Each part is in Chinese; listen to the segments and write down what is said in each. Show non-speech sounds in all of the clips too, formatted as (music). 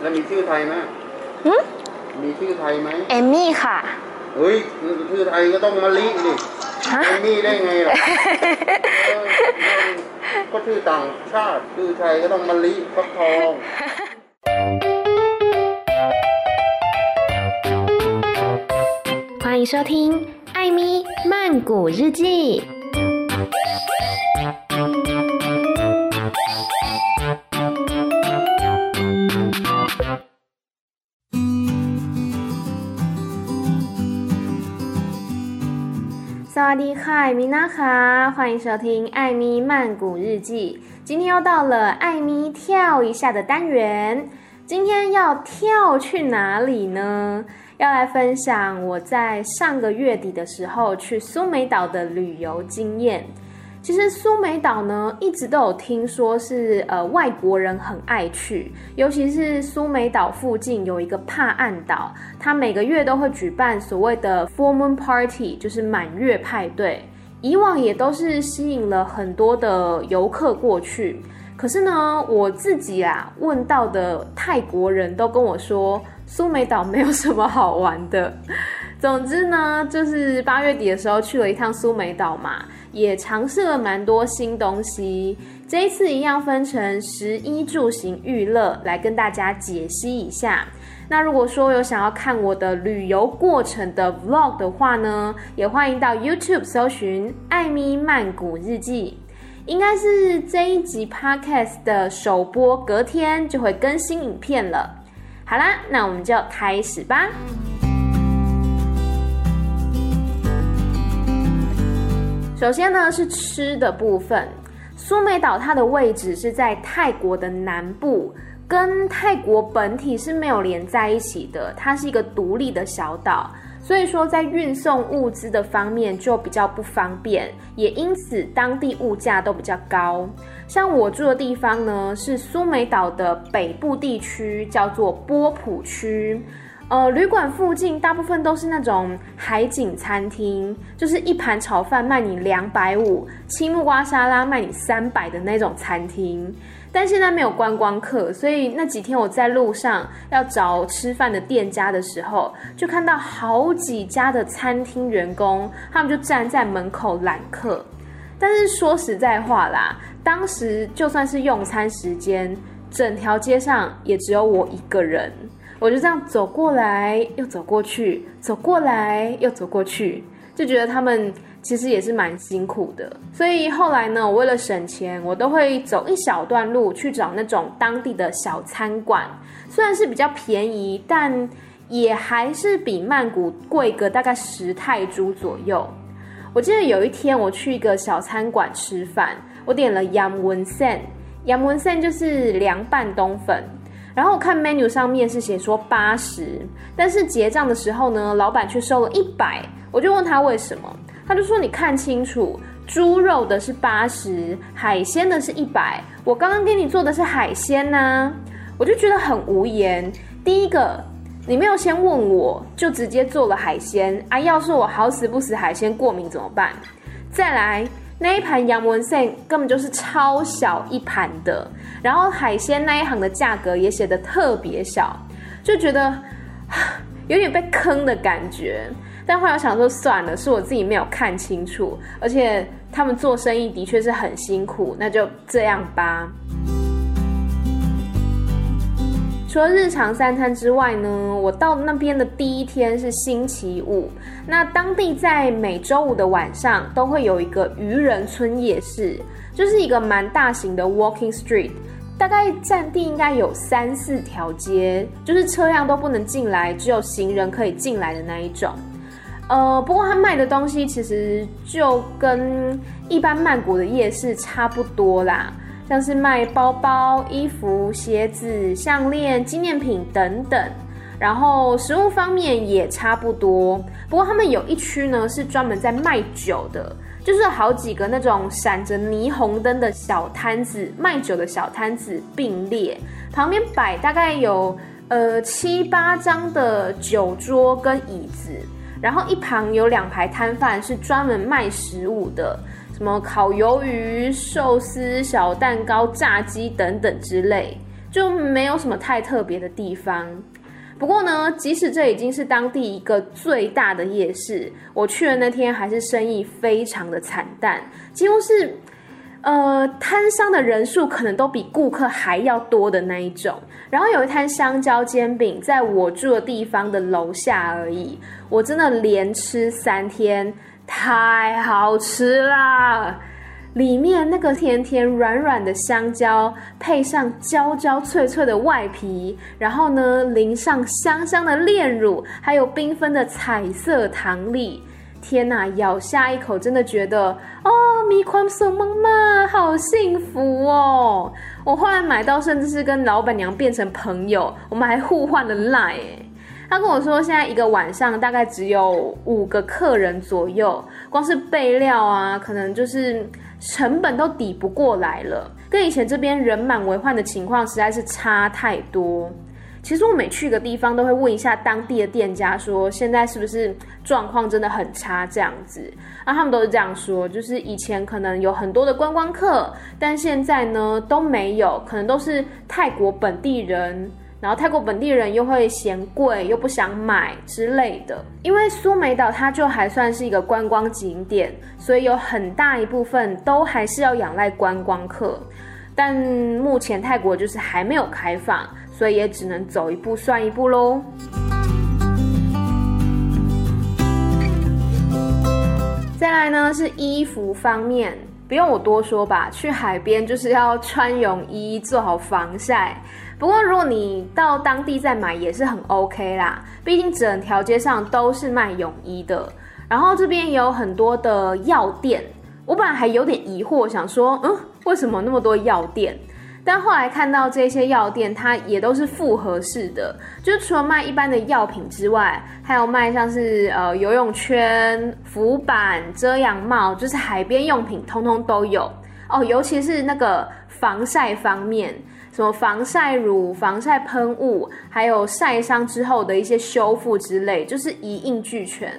แล้วมีชื่อไทยไหม หึ มีชื่อไทยไหม เอมมี่ค่ะ เฮ้ยชื่อไทยก็ต้องมะลิดิ ฮะ ไอ้นี่ได้ไงล่ะเออก็ชื่อต่างชาติชื่อไทยก็ต้องมะลิฟักทอง 欢迎收听《艾咪曼谷日记》。 瓦迪嗨，米娜哈，欢迎收听《艾咪曼谷日记》。今天又到了艾咪跳一下的单元，今天要跳去哪里呢？要来分享我在上个月底的时候去苏梅岛的旅游经验。其实苏梅岛呢，一直都有听说是呃外国人很爱去，尤其是苏梅岛附近有一个帕岸岛，它每个月都会举办所谓的 Full Moon Party，就是满月派对。以往也都是吸引了很多的游客过去。可是呢，我自己啊问到的泰国人都跟我说，苏梅岛没有什么好玩的。(laughs) 总之呢，就是八月底的时候去了一趟苏梅岛嘛，也尝试了蛮多新东西。这一次一样分成食衣住行娱乐来跟大家解析一下。那如果说有想要看我的旅游过程的 vlog 的话呢，也欢迎到 YouTube 搜寻艾米曼谷日记。应该是这一集 podcast 的首播，隔天就会更新影片了。好啦，那我们就开始吧。首先呢是吃的部分，苏梅岛它的位置是在泰国的南部，跟泰国本体是没有连在一起的，它是一个独立的小岛。所以说，在运送物资的方面就比较不方便，也因此当地物价都比较高。像我住的地方呢，是苏梅岛的北部地区，叫做波普区。呃，旅馆附近大部分都是那种海景餐厅，就是一盘炒饭卖你两百五，青木瓜沙拉卖你三百的那种餐厅。但现在没有观光客，所以那几天我在路上要找吃饭的店家的时候，就看到好几家的餐厅员工，他们就站在门口揽客。但是说实在话啦，当时就算是用餐时间，整条街上也只有我一个人，我就这样走过来又走过去，走过来又走过去，就觉得他们。其实也是蛮辛苦的，所以后来呢，我为了省钱，我都会走一小段路去找那种当地的小餐馆，虽然是比较便宜，但也还是比曼谷贵个大概十泰铢左右。我记得有一天我去一个小餐馆吃饭，我点了 Yam Woon Sen，Yam Woon Sen 就是凉拌冬粉，然后我看 menu 上面是写说八十，但是结账的时候呢，老板却收了一百，我就问他为什么。他就说：“你看清楚，猪肉的是八十，海鲜的是一百。我刚刚给你做的是海鲜呐、我就觉得很无言。第一个，你没有先问我就直接做了海鲜啊！要是我好死不死海鲜过敏怎么办？再来，那一盘杨文胜根本就是超小一盘的，然后海鲜那一行的价格也写得特别小，就觉得 (sighs) 有点被坑的感觉。”但后来我想说算了，是我自己没有看清楚，而且他们做生意的确是很辛苦，那就这样吧。除了日常三餐之外呢，我到那边的第一天是星期五，那当地在每周五的晚上都会有一个渔人村夜市，就是一个蛮大型的 walking street，大概占地应该有三四条街，就是车辆都不能进来，只有行人可以进来的那一种。呃，不过他卖的东西其实就跟一般曼谷的夜市差不多啦，像是卖包包、衣服、鞋子、项链、纪念品等等。然后食物方面也差不多，不过他们有一区呢是专门在卖酒的，就是好几个那种闪着霓虹灯的小摊子，卖酒的小摊子并列，旁边摆大概有呃七八张的酒桌跟椅子。然后一旁有两排摊贩是专门卖食物的，什么烤鱿鱼、寿司、小蛋糕、炸鸡等等之类。就没有什么太特别的地方。不过呢，即使这已经是当地一个最大的夜市，我去的那天还是生意非常的惨淡，几乎是。呃，摊商的人数可能都比顾客还要多的那一种。然后有一摊香蕉煎饼，在我住的地方的楼下而已。我真的连吃三天，太好吃啦！里面那个甜甜软软的香蕉，配上焦焦脆脆的外皮，然后呢，淋上香香的炼乳，还有缤纷的彩色糖粒。天呐，咬下一口，真的觉得哦，米宽松妈妈好幸福哦！我后来买到，甚至是跟老板娘变成朋友，我们还互换了 line。他跟我说，现在一个晚上大概只有五个客人左右，光是备料啊，可能就是成本都抵不过来了，跟以前这边人满为患的情况实在是差太多。其实我每去一个地方都会问一下当地的店家，说现在是不是状况真的很差这样子。那他们都是这样说，就是以前可能有很多的观光客，但现在呢都没有，可能都是泰国本地人，然后泰国本地人又会嫌贵，又不想买之类的。因为苏梅岛它就还算是一个观光景点，所以有很大一部分都还是要仰赖观光客。但目前泰国就是还没有开放。所以也只能走一步算一步喽。再来呢是衣服方面，不用我多说吧，去海边就是要穿泳衣，做好防晒。不过如果你到当地再买也是很 OK 啦，毕竟整条街上都是卖泳衣的。然后这边也有很多的药店，我本来还有点疑惑，想说，嗯，为什么那么多药店？但后来看到这些药店，它也都是复合式的，就除了卖一般的药品之外，还有卖像是呃游泳圈、浮板、遮阳帽，就是海边用品，通通都有哦。尤其是那个防晒方面，什么防晒乳、防晒喷雾，还有晒伤之后的一些修复之类，就是一应俱全。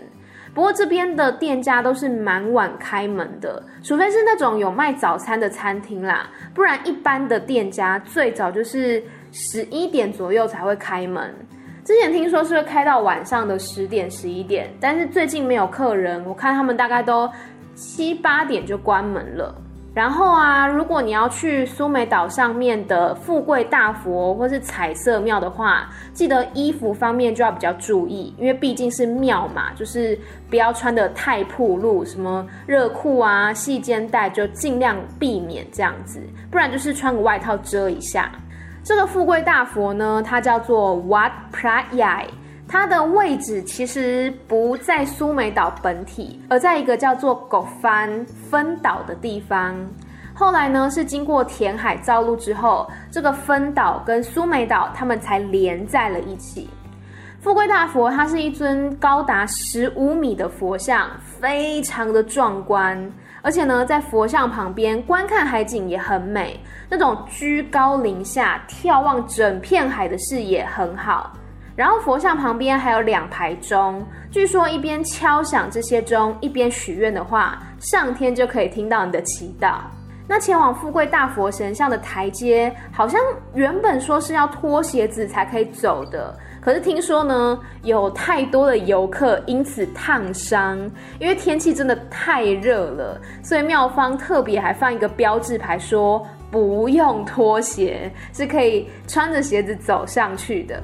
不过这边的店家都是蛮晚开门的，除非是那种有卖早餐的餐厅啦，不然一般的店家最早就是十一点左右才会开门。之前听说是会开到晚上的十点、十一点，但是最近没有客人，我看他们大概都七八点就关门了。然后啊，如果你要去苏梅岛上面的富贵大佛或是彩色庙的话，记得衣服方面就要比较注意，因为毕竟是庙嘛，就是不要穿得太暴露，什么热裤啊、细肩带就尽量避免这样子，不然就是穿个外套遮一下。这个富贵大佛呢，它叫做 Wat Pra Yai，它的位置其实不在苏梅岛本体，而在一个叫做狗帆分岛的地方。后来呢，是经过填海造陆之后，这个分岛跟苏梅岛他们才连在了一起。富贵大佛它是一尊高达十五米的佛像，非常的壮观，而且呢，在佛像旁边观看海景也很美，那种居高临下眺望整片海的视野很好。然后佛像旁边还有两排钟，据说一边敲响这些钟，一边许愿的话，上天就可以听到你的祈祷。那前往富贵大佛神像的台阶，好像原本说是要脱鞋子才可以走的，可是听说呢，有太多的游客因此烫伤，因为天气真的太热了，所以庙方特别还放一个标志牌说不用脱鞋，是可以穿着鞋子走上去的。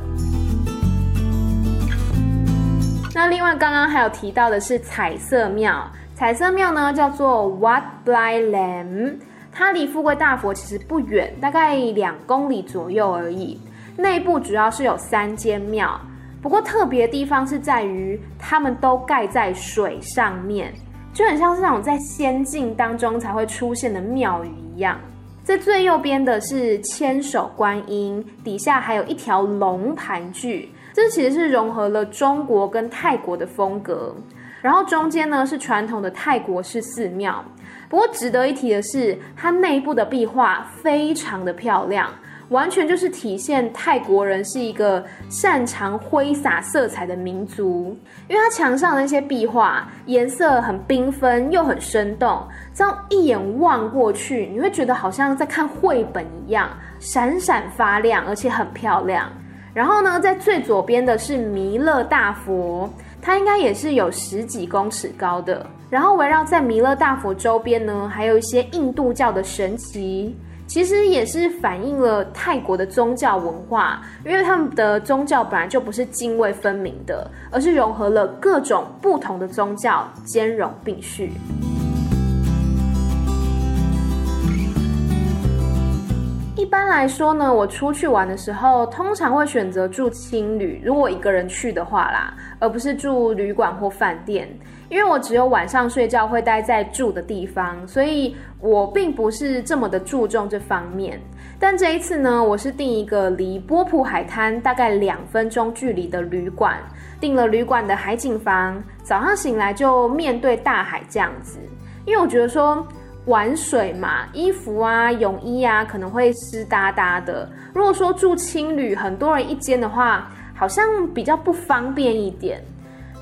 那另外刚刚还有提到的是彩色庙，彩色庙呢叫做 Wat Blai Lam，它离富贵大佛其实不远，大概两公里左右而已。内部主要是有三间庙，不过特别的地方是在于它们都盖在水上面，就很像是那种在仙境当中才会出现的庙宇一样。在最右边的是千手观音，底下还有一条龙盘踞。这其实是融合了中国跟泰国的风格，然后中间呢是传统的泰国式寺庙。不过值得一提的是，它内部的壁画非常的漂亮，完全就是体现泰国人是一个擅长挥洒色彩的民族。因为它墙上的那些壁画颜色很缤纷又很生动，这样一眼望过去，你会觉得好像在看绘本一样。闪闪发亮，而且很漂亮。然后呢，在最左边的是弥勒大佛，它应该也是有十几公尺高的。然后围绕在弥勒大佛周边呢，还有一些印度教的神祇。其实也是反映了泰国的宗教文化，因为他们的宗教本来就不是泾渭分明的，而是融合了各种不同的宗教，兼容并蓄。一般来说呢，我出去玩的时候，通常会选择住青旅，如果一个人去的话啦，而不是住旅馆或饭店。因为我只有晚上睡觉会待在住的地方，所以我并不是这么的注重这方面。但这一次呢，我是订一个离波普海滩大概两分钟距离的旅馆，订了旅馆的海景房，早上醒来就面对大海这样子。因为我觉得说玩水嘛，衣服啊、泳衣啊可能会湿哒哒的。如果说住青旅，很多人一间的话，好像比较不方便一点。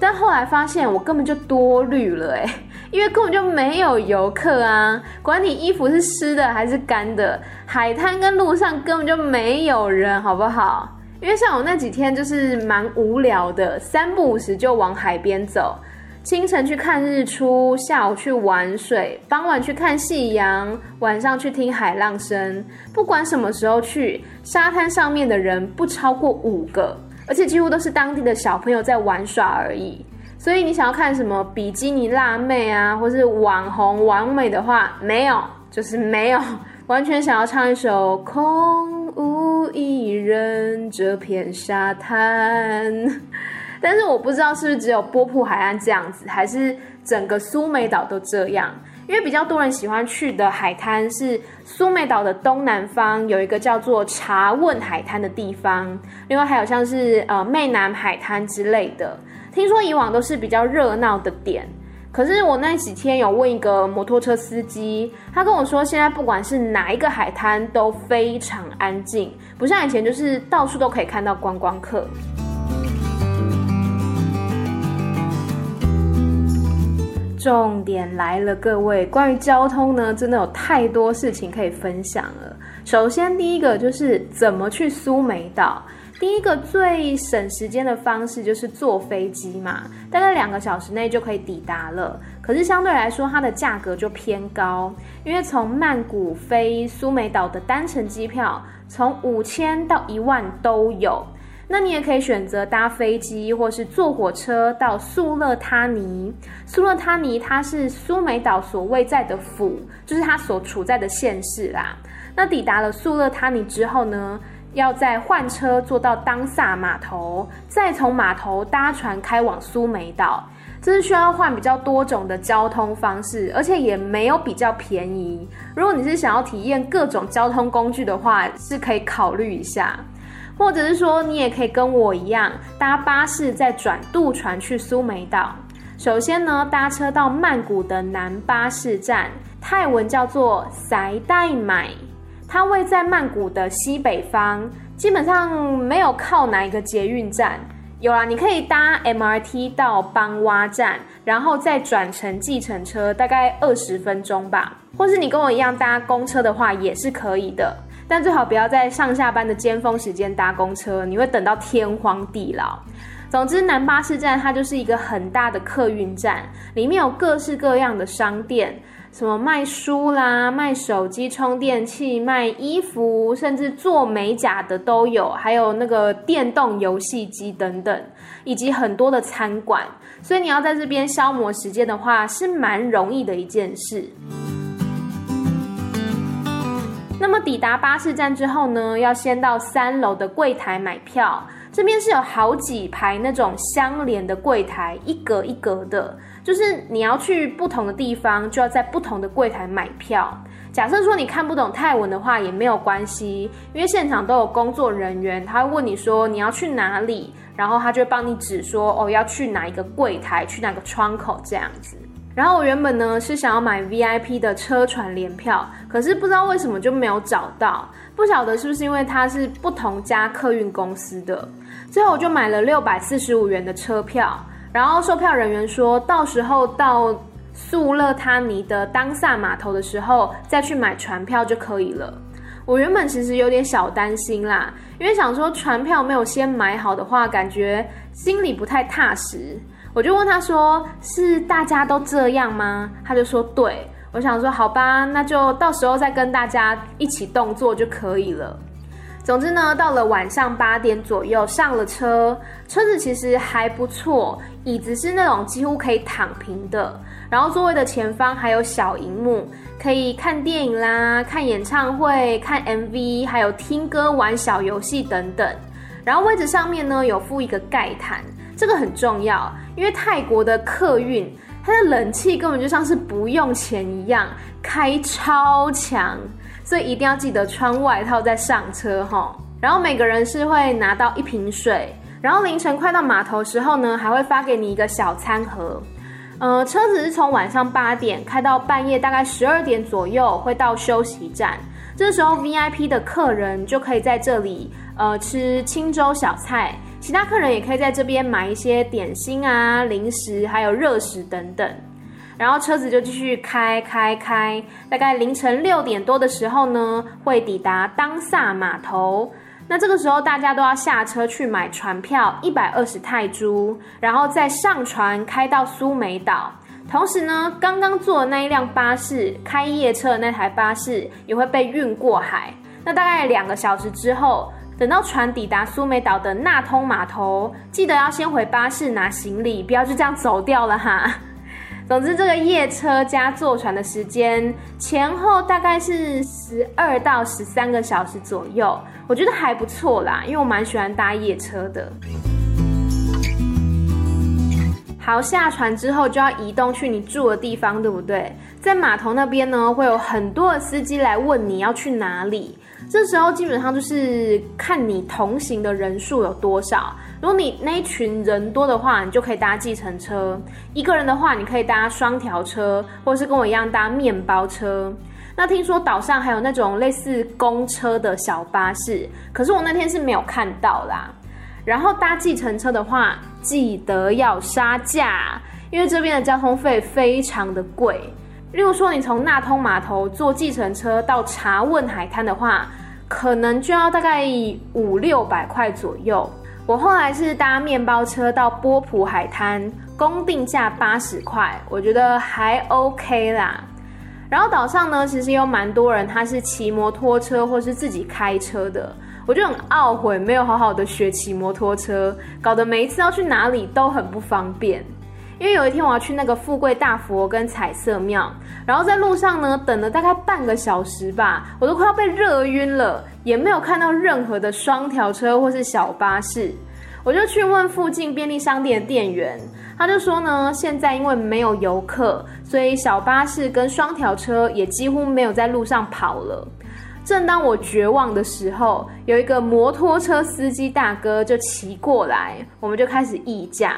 但后来发现我根本就多虑了哎，(laughs) 因为根本就没有游客啊，管你衣服是湿的还是干的，海滩跟路上根本就没有人，好不好？因为像我那几天就是蛮无聊的，三不五时就往海边走，清晨去看日出，下午去玩水，傍晚去看夕阳，晚上去听海浪声，不管什么时候去，沙滩上面的人不超过五个。而且几乎都是当地的小朋友在玩耍而已，所以你想要看什么比基尼辣妹啊，或是网红完美的话，没有，就是没有。完全想要唱一首《空无一人这片沙滩》，但是我不知道是不是只有波普海岸这样子，还是整个苏梅岛都这样。因为比较多人喜欢去的海滩是苏梅岛的东南方，有一个叫做查汶海滩的地方，另外还有像是呃湄南海滩之类的。听说以往都是比较热闹的点，可是我那几天有问一个摩托车司机，他跟我说现在不管是哪一个海滩都非常安静，不像以前就是到处都可以看到观光客。重点来了，各位，关于交通呢，真的有太多事情可以分享了。首先，第一个就是怎么去苏梅岛。第一个最省时间的方式就是坐飞机嘛，大概两个小时内就可以抵达了。可是相对来说，它的价格就偏高，因为从曼谷飞苏梅岛的单程机票，从五千到一万都有。那你也可以选择搭飞机，或是坐火车到素勒他尼。素勒他尼它是苏梅岛所位在的府，就是它所处在的县市啦。那抵达了素勒他尼之后呢，要再换车坐到当萨码头，再从码头搭船开往苏梅岛。这是需要换比较多种的交通方式，而且也没有比较便宜。如果你是想要体验各种交通工具的话，是可以考虑一下。或者是说，你也可以跟我一样搭巴士，再转渡船去苏梅岛。首先呢，搭车到曼谷的南巴士站，泰文叫做塞代买，它位在曼谷的西北方，基本上没有靠哪一个捷运站。有啦，你可以搭 MRT 到邦洼站，然后再转乘计程车，大概二十分钟吧。或是你跟我一样搭公车的话，也是可以的。但最好不要在上下班的尖峰时间搭公车，你会等到天荒地老。总之，南巴士站它就是一个很大的客运站，里面有各式各样的商店，什么卖书啦、卖手机充电器、卖衣服，甚至做美甲的都有，还有那个电动游戏机等等，以及很多的餐馆。所以你要在这边消磨时间的话，是蛮容易的一件事。那么抵达巴士站之后呢，要先到三楼的柜台买票。这边是有好几排那种相连的柜台，一格一格的，就是你要去不同的地方，就要在不同的柜台买票。假设说你看不懂泰文的话，也没有关系，因为现场都有工作人员，他会问你说你要去哪里，然后他就帮你指说哦，要去哪一个柜台，去哪个窗口这样子。然后我原本呢是想要买 VIP 的车船联票，可是不知道为什么就没有找到，不晓得是不是因为它是不同家客运公司的。最后我就买了六百四十五元的车票，然后售票人员说到时候到素勒他尼的当萨码头的时候再去买船票就可以了。我原本其实有点小担心啦，因为想说船票没有先买好的话，感觉心里不太踏实。我就问他说：“是大家都这样吗？”他就说：“对。”我想说：“好吧，那就到时候再跟大家一起动作就可以了。”总之呢，到了晚上八点左右上了车，车子其实还不错，椅子是那种几乎可以躺平的，然后座位的前方还有小荧幕，可以看电影啦、看演唱会、看 MV，还有听歌、玩小游戏等等。然后位置上面呢有附一个盖毯，这个很重要，因为泰国的客运它的冷气根本就像是不用钱一样，开超强。所以一定要记得穿外套再上车齁。然后每个人是会拿到一瓶水，然后凌晨快到码头时候呢，还会发给你一个小餐盒。呃，车子是从晚上八点开到半夜大概十二点左右，会到休息站。这时候 VIP 的客人就可以在这里呃吃清粥小菜，其他客人也可以在这边买一些点心啊、零食，还有热食等等。然后车子就继续开开开，大概凌晨六点多的时候呢，会抵达当萨码头。那这个时候大家都要下车去买船票，一百二十泰铢，然后再上船开到苏梅岛。同时呢，刚刚坐的那一辆巴士开夜车的那台巴士也会被运过海。那大概两个小时之后，等到船抵达苏梅岛的纳通码头，记得要先回巴士拿行李，不要就这样走掉了哈。总之，这个夜车加坐船的时间前后大概是十二到十三个小时左右，我觉得还不错啦，因为我蛮喜欢搭夜车的。好，下船之后就要移动去你住的地方，对不对？在码头那边呢，会有很多的司机来问你要去哪里。这时候基本上就是看你同行的人数有多少。如果你那一群人多的话，你就可以搭计程车；一个人的话，你可以搭双条车，或是跟我一样搭面包车。那听说岛上还有那种类似公车的小巴士，可是我那天是没有看到啦。然后搭计程车的话，记得要杀价，因为这边的交通费非常的贵。例如说，你从纳通码头坐计程车到查汶海滩的话，可能就要大概五六百块左右。我后来是搭面包车到波普海滩，公定价八十块，我觉得还 OK 啦。然后岛上呢，其实有蛮多人，他是骑摩托车或是自己开车的，我就很懊悔没有好好的学骑摩托车，搞得每一次要去哪里都很不方便。因为有一天我要去那个富贵大佛跟彩色庙，然后在路上呢等了大概半个小时吧，我都快要被热晕了，也没有看到任何的双条车或是小巴士，我就去问附近便利商店的店员，他就说呢，现在因为没有游客，所以小巴士跟双条车也几乎没有在路上跑了。正当我绝望的时候，有一个摩托车司机大哥就骑过来，我们就开始议价。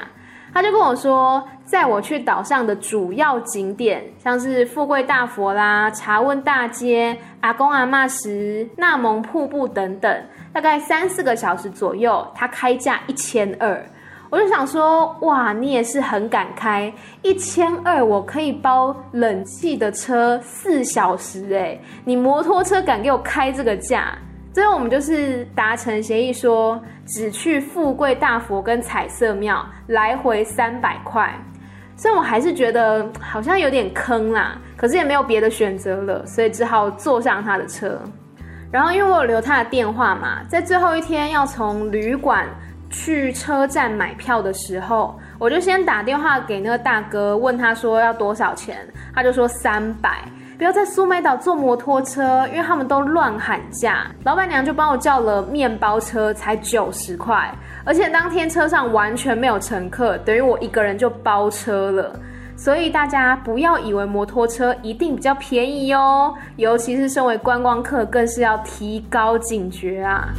他就跟我说，在我去岛上的主要景点，像是富贵大佛啦、茶温大街、阿公阿嬷石、纳蒙瀑布等等，大概三四个小时左右，他开价一千二。我就想说，哇，你也是很敢开，一千二我可以包冷气的车四小时诶，你摩托车敢给我开这个价？最后我们就是达成协议说，说只去富贵大佛跟彩色庙，来回三百块。虽然我还是觉得好像有点坑啦，可是也没有别的选择了，所以只好坐上他的车。然后因为我有留他的电话嘛，在最后一天要从旅馆去车站买票的时候，我就先打电话给那个大哥，问他说要多少钱，他就说三百。不要在苏梅岛坐摩托车，因为他们都乱喊价。老板娘就帮我叫了面包车，才九十块，而且当天车上完全没有乘客，等于我一个人就包车了。所以大家不要以为摩托车一定比较便宜哦，尤其是身为观光客，更是要提高警觉啊。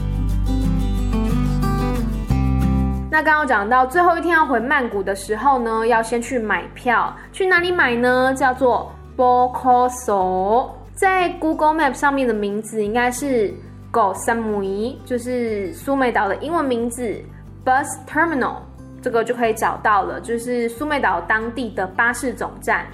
那刚刚讲到最后一天要回曼谷的时候呢，要先去买票，去哪里买呢？叫做。Bokoso 在 Google Map 上面的名字应该是 Koh Samui，就是苏梅岛的英文名字。Bus Terminal 这个就可以找到了，就是苏梅岛当地的巴士总站。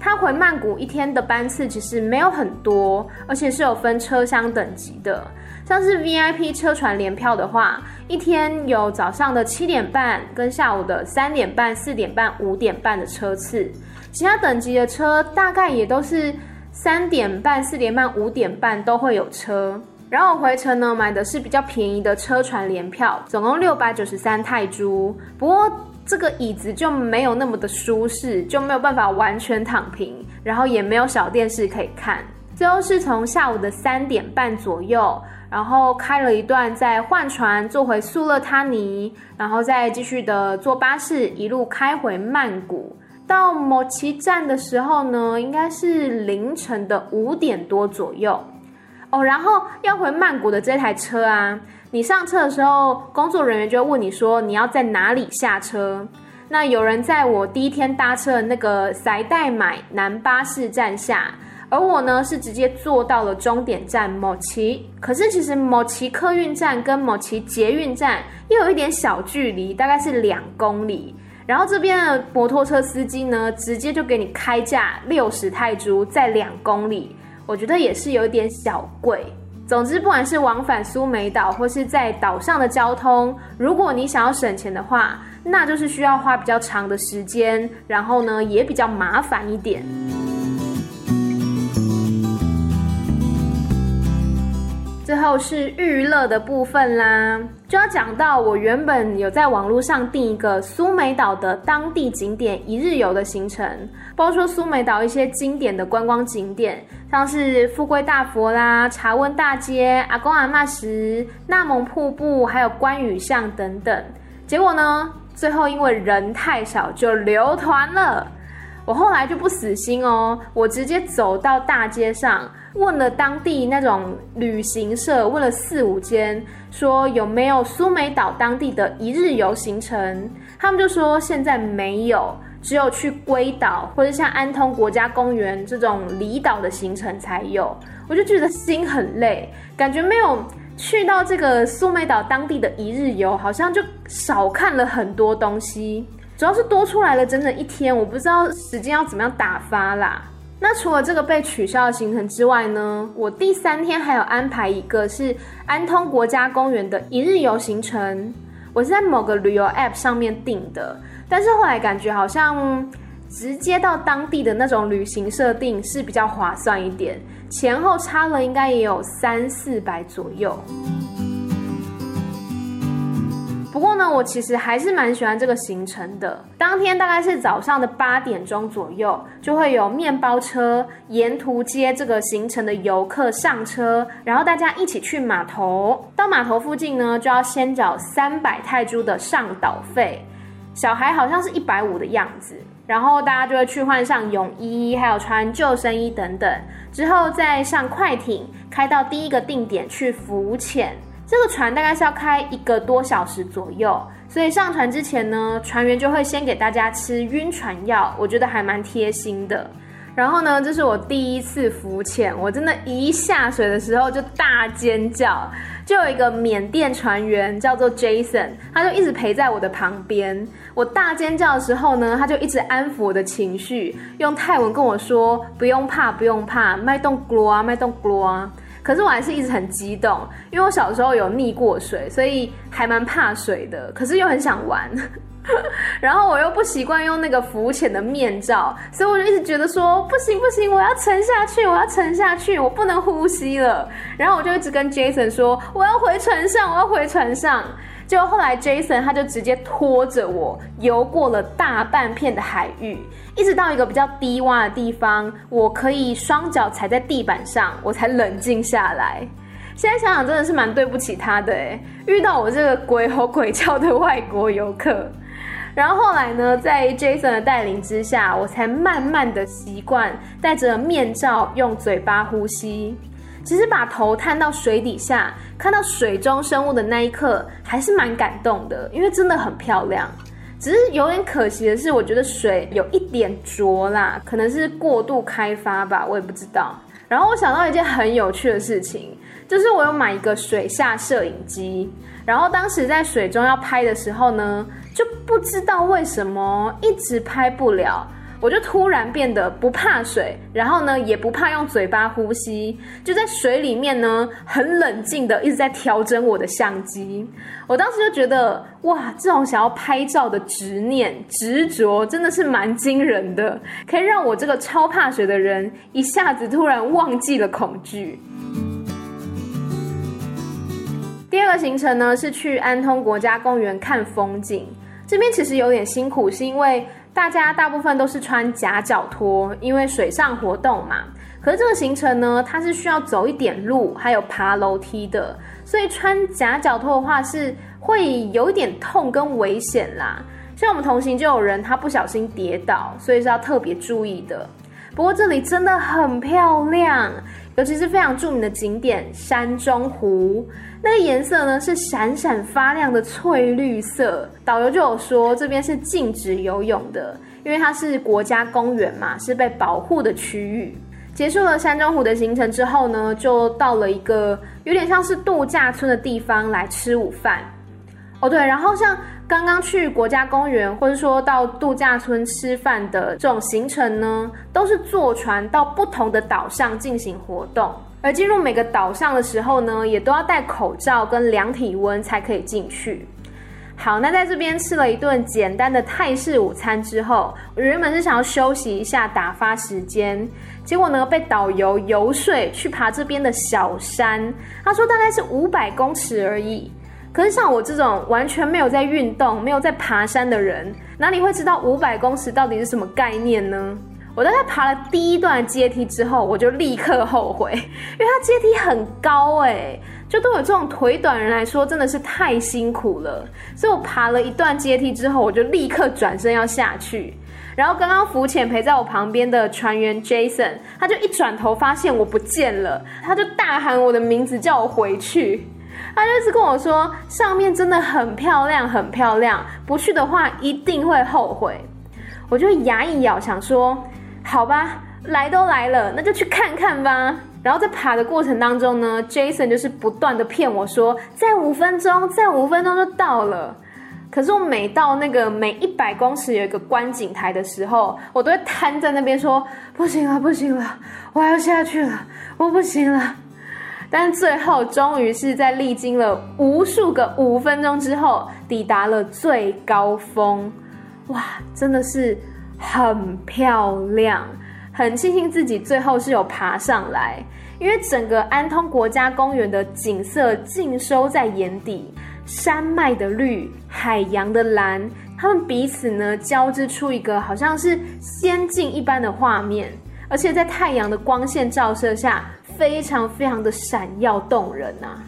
它回曼谷一天的班次其实没有很多，而且是有分车厢等级的。像是 VIP 车船联票的话，一天有早上的七点半跟下午的三点半、四点半、五点半的车次。其他等级的车大概也都是三点半、四点半、五点半都会有车。然后回程呢，买的是比较便宜的车船联票，总共六百九十三泰铢。不过这个椅子就没有那么的舒适，就没有办法完全躺平，然后也没有小电视可以看。最后是从下午的三点半左右，然后开了一段，再换船坐回素勒他尼，然后再继续的坐巴士一路开回曼谷。到某奇站的时候呢，应该是凌晨的五点多左右。哦，然后要回曼谷的这台车啊，你上车的时候，工作人员就会问你说你要在哪里下车。那有人在我第一天搭车的那个塞代买南巴士站下，而我呢是直接坐到了终点站某奇。可是其实某奇客运站跟某奇捷运站又有一点小距离，大概是两公里。然后这边的摩托车司机呢，直接就给你开价六十泰铢，在两公里。我觉得也是有一点小贵。总之，不管是往返苏梅岛或是在岛上的交通，如果你想要省钱的话，那就是需要花比较长的时间，然后呢也比较麻烦一点。最后是娱乐的部分啦，就要讲到我原本有在网络上订一个苏梅岛的当地景点一日游的行程，包括苏梅岛一些经典的观光景点，像是富贵大佛啦、茶温大街、阿公阿嬷石、纳蒙瀑布，还有观雨巷等等。结果呢，最后因为人太少，就流团了。我后来就不死心哦，我直接走到大街上，问了当地那种旅行社，问了四五间，说有没有苏梅岛当地的一日游行程。他们就说现在没有，只有去龟岛或者像安通国家公园这种离岛的行程才有。我就觉得心很累，感觉没有去到这个苏梅岛当地的一日游，好像就少看了很多东西。主要是多出来了整整一天，我不知道时间要怎么样打发啦。那除了这个被取消的行程之外呢，我第三天还有安排一个是安通国家公园的一日游行程，我是在某个旅游 App 上面订的，但是后来感觉好像直接到当地的那种旅行设定是比较划算一点，前后差了应该也有三四百左右。不过呢，我其实还是蛮喜欢这个行程的。当天大概是早上的八点钟左右，就会有面包车沿途接这个行程的游客上车，然后大家一起去码头。到码头附近呢，就要先缴三百泰铢的上岛费，小孩好像是一百五的样子。然后大家就会去换上泳衣，还有穿救生衣等等，之后再上快艇开到第一个定点去浮潜。这个船大概是要开一个多小时左右，所以上船之前呢，船员就会先给大家吃晕船药，我觉得还蛮贴心的。然后呢，这是我第一次浮潜，我真的，一下水的时候就大尖叫，就有一个缅甸船员叫做 Jason，他就一直陪在我的旁边。我大尖叫的时候呢，他就一直安抚我的情绪，用泰文跟我说：“不用怕，不用怕，麦动格罗啊，麦动格罗啊。”可是我还是一直很激动，因为我小时候有溺过水，所以还蛮怕水的。可是又很想玩，(laughs) 然后我又不习惯用那个浮潜的面罩，所以我就一直觉得说不行不行，我要沉下去，我要沉下去，我不能呼吸了。然后我就一直跟 Jason 说，我要回船上，我要回船上。就后来，Jason 他就直接拖着我游过了大半片的海域，一直到一个比较低洼的地方，我可以双脚踩在地板上，我才冷静下来。现在想想真的是蛮对不起他的，遇到我这个鬼吼鬼叫的外国游客。然后后来呢，在 Jason 的带领之下，我才慢慢的习惯戴着面罩用嘴巴呼吸。其实把头探到水底下，看到水中生物的那一刻，还是蛮感动的，因为真的很漂亮。只是有点可惜的是，我觉得水有一点浊啦，可能是过度开发吧，我也不知道。然后我想到一件很有趣的事情，就是我有买一个水下摄影机，然后当时在水中要拍的时候呢，就不知道为什么一直拍不了。我就突然变得不怕水，然后呢也不怕用嘴巴呼吸，就在水里面呢很冷静的一直在调整我的相机。我当时就觉得哇，这种想要拍照的执念执着真的是蛮惊人的，可以让我这个超怕水的人一下子突然忘记了恐惧。第二个行程呢是去安通国家公园看风景，这边其实有点辛苦，是因为。大家大部分都是穿夹脚拖，因为水上活动嘛。可是这个行程呢，它是需要走一点路，还有爬楼梯的，所以穿夹脚拖的话是会有一点痛跟危险啦。像我们同行就有人他不小心跌倒，所以是要特别注意的。不过这里真的很漂亮。尤其是非常著名的景点山中湖，那个颜色呢是闪闪发亮的翠绿色。导游就有说这边是禁止游泳的，因为它是国家公园嘛，是被保护的区域。结束了山中湖的行程之后呢，就到了一个有点像是度假村的地方来吃午饭。哦，对，然后像。刚刚去国家公园，或者说到度假村吃饭的这种行程呢，都是坐船到不同的岛上进行活动。而进入每个岛上的时候呢，也都要戴口罩跟量体温才可以进去。好，那在这边吃了一顿简单的泰式午餐之后，我原本是想要休息一下打发时间，结果呢被导游游说去爬这边的小山，他说大概是五百公尺而已。可是像我这种完全没有在运动、没有在爬山的人，哪里会知道五百公尺到底是什么概念呢？我大概爬了第一段阶梯之后，我就立刻后悔，(laughs) 因为它阶梯很高哎，就对我这种腿短人来说真的是太辛苦了。所以我爬了一段阶梯之后，我就立刻转身要下去。然后刚刚浮潜陪在我旁边的船员 Jason，他就一转头发现我不见了，他就大喊我的名字叫我回去。他就是跟我说，上面真的很漂亮，很漂亮，不去的话一定会后悔。我就牙一咬，想说，好吧，来都来了，那就去看看吧。然后在爬的过程当中呢，Jason 就是不断的骗我说，再五分钟，再五分钟就到了。可是我每到那个每一百公尺有一个观景台的时候，我都会瘫在那边说，不行了，不行了，我要下去了，我不行了。但最后，终于是在历经了无数个五分钟之后，抵达了最高峰。哇，真的是很漂亮，很庆幸自己最后是有爬上来，因为整个安通国家公园的景色尽收在眼底，山脉的绿，海洋的蓝，它们彼此呢交织出一个好像是仙境一般的画面，而且在太阳的光线照射下。非常非常的闪耀动人呐、啊！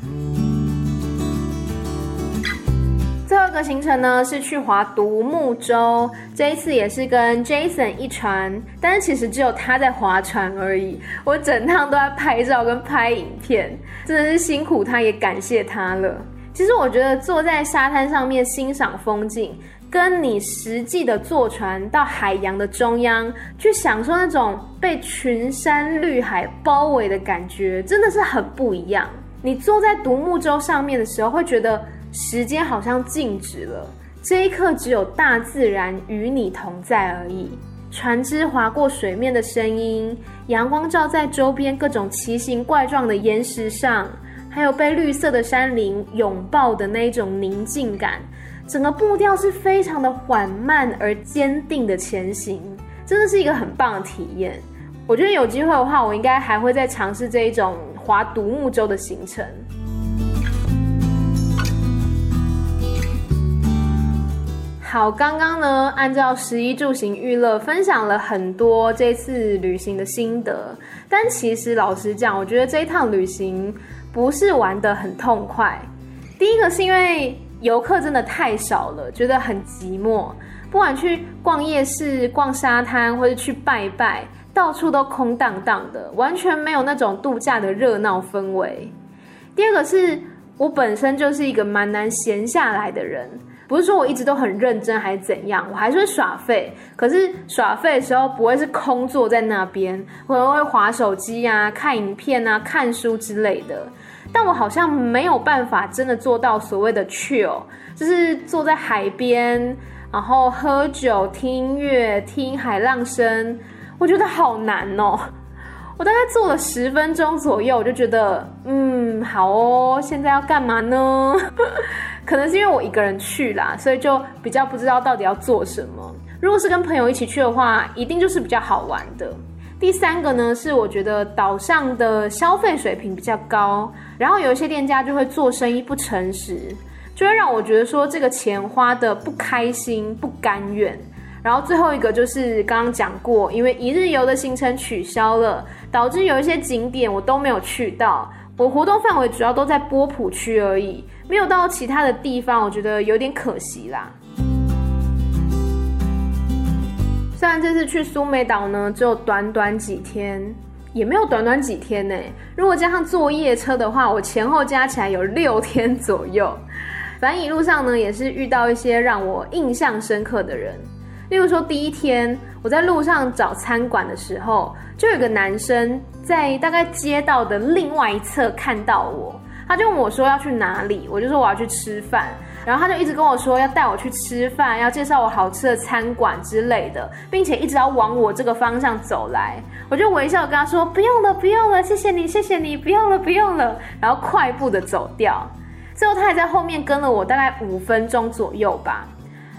最后一个行程呢是去划独木舟，这一次也是跟 Jason 一船，但是其实只有他在划船而已，我整趟都在拍照跟拍影片，真的是辛苦他，也感谢他了。其实我觉得坐在沙滩上面欣赏风景。跟你实际的坐船到海洋的中央去享受那种被群山绿海包围的感觉，真的是很不一样。你坐在独木舟上面的时候，会觉得时间好像静止了，这一刻只有大自然与你同在而已。船只划过水面的声音，阳光照在周边各种奇形怪状的岩石上，还有被绿色的山林拥抱的那种宁静感。整个步调是非常的缓慢而坚定的前行，真的是一个很棒的体验。我觉得有机会的话，我应该还会再尝试这一种划独木舟的行程。好，刚刚呢，按照十一住行娱乐分享了很多这次旅行的心得，但其实老实讲，我觉得这一趟旅行不是玩得很痛快。第一个是因为。游客真的太少了，觉得很寂寞。不管去逛夜市、逛沙滩，或者去拜拜，到处都空荡荡的，完全没有那种度假的热闹氛围。第二个是我本身就是一个蛮难闲下来的人，不是说我一直都很认真还是怎样，我还是会耍废。可是耍废的时候不会是空坐在那边，我可能会划手机啊、看影片啊、看书之类的。但我好像没有办法真的做到所谓的 chill，就是坐在海边，然后喝酒、听音乐、听海浪声，我觉得好难哦。我大概坐了十分钟左右，我就觉得，嗯，好哦，现在要干嘛呢？(laughs) 可能是因为我一个人去啦，所以就比较不知道到底要做什么。如果是跟朋友一起去的话，一定就是比较好玩的。第三个呢，是我觉得岛上的消费水平比较高，然后有一些店家就会做生意不诚实，就会让我觉得说这个钱花得不开心、不甘愿。然后最后一个就是刚刚讲过，因为一日游的行程取消了，导致有一些景点我都没有去到。我活动范围主要都在波普区而已，没有到其他的地方，我觉得有点可惜啦。虽然这次去苏梅岛呢，只有短短几天，也没有短短几天呢。如果加上坐夜车的话，我前后加起来有六天左右。反正一路上呢，也是遇到一些让我印象深刻的人。例如说，第一天我在路上找餐馆的时候，就有个男生在大概街道的另外一侧看到我，他就问我说要去哪里，我就说我要去吃饭。然后他就一直跟我说要带我去吃饭，要介绍我好吃的餐馆之类的，并且一直要往我这个方向走来。我就微笑跟他说不用了，不用了，谢谢你，谢谢你，不用了，不用了。然后快步的走掉。最后他还在后面跟了我大概五分钟左右吧。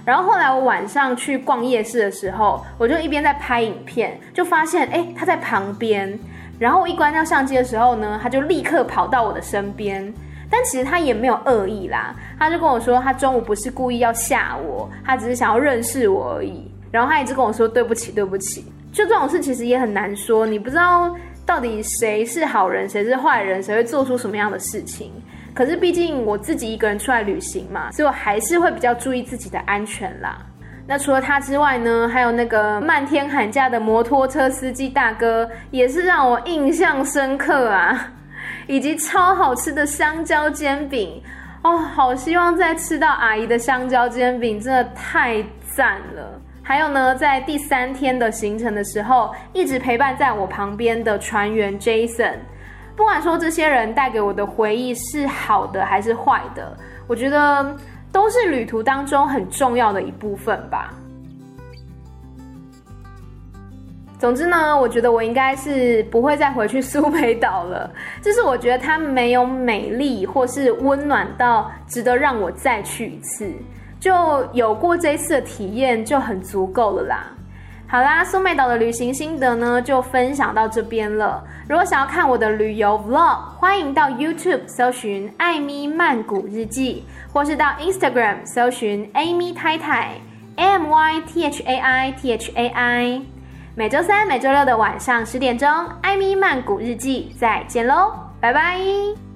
然后后来我晚上去逛夜市的时候，我就一边在拍影片，就发现哎他在旁边。然后我一关掉相机的时候呢，他就立刻跑到我的身边。但其实他也没有恶意啦，他就跟我说，他中午不是故意要吓我，他只是想要认识我而已。然后他一直跟我说对不起，对不起。就这种事其实也很难说，你不知道到底谁是好人，谁是坏人，谁会做出什么样的事情。可是毕竟我自己一个人出来旅行嘛，所以我还是会比较注意自己的安全啦。那除了他之外呢，还有那个漫天喊价的摩托车司机大哥，也是让我印象深刻啊。以及超好吃的香蕉煎饼哦，好希望再吃到阿姨的香蕉煎饼，真的太赞了。还有呢，在第三天的行程的时候，一直陪伴在我旁边的船员 Jason，不管说这些人带给我的回忆是好的还是坏的，我觉得都是旅途当中很重要的一部分吧。总之呢，我觉得我应该是不会再回去苏梅岛了。就是我觉得它没有美丽或是温暖到值得让我再去一次，就有过这一次的体验就很足够了啦。好啦，苏梅岛的旅行心得呢就分享到这边了。如果想要看我的旅游 vlog，欢迎到 YouTube 搜寻艾咪曼谷日记，或是到 Instagram 搜寻 Amy 太太 M Y T H A I T H A I。每周三、每周六的晚上十点钟，艾米曼谷日记，再见喽，拜拜。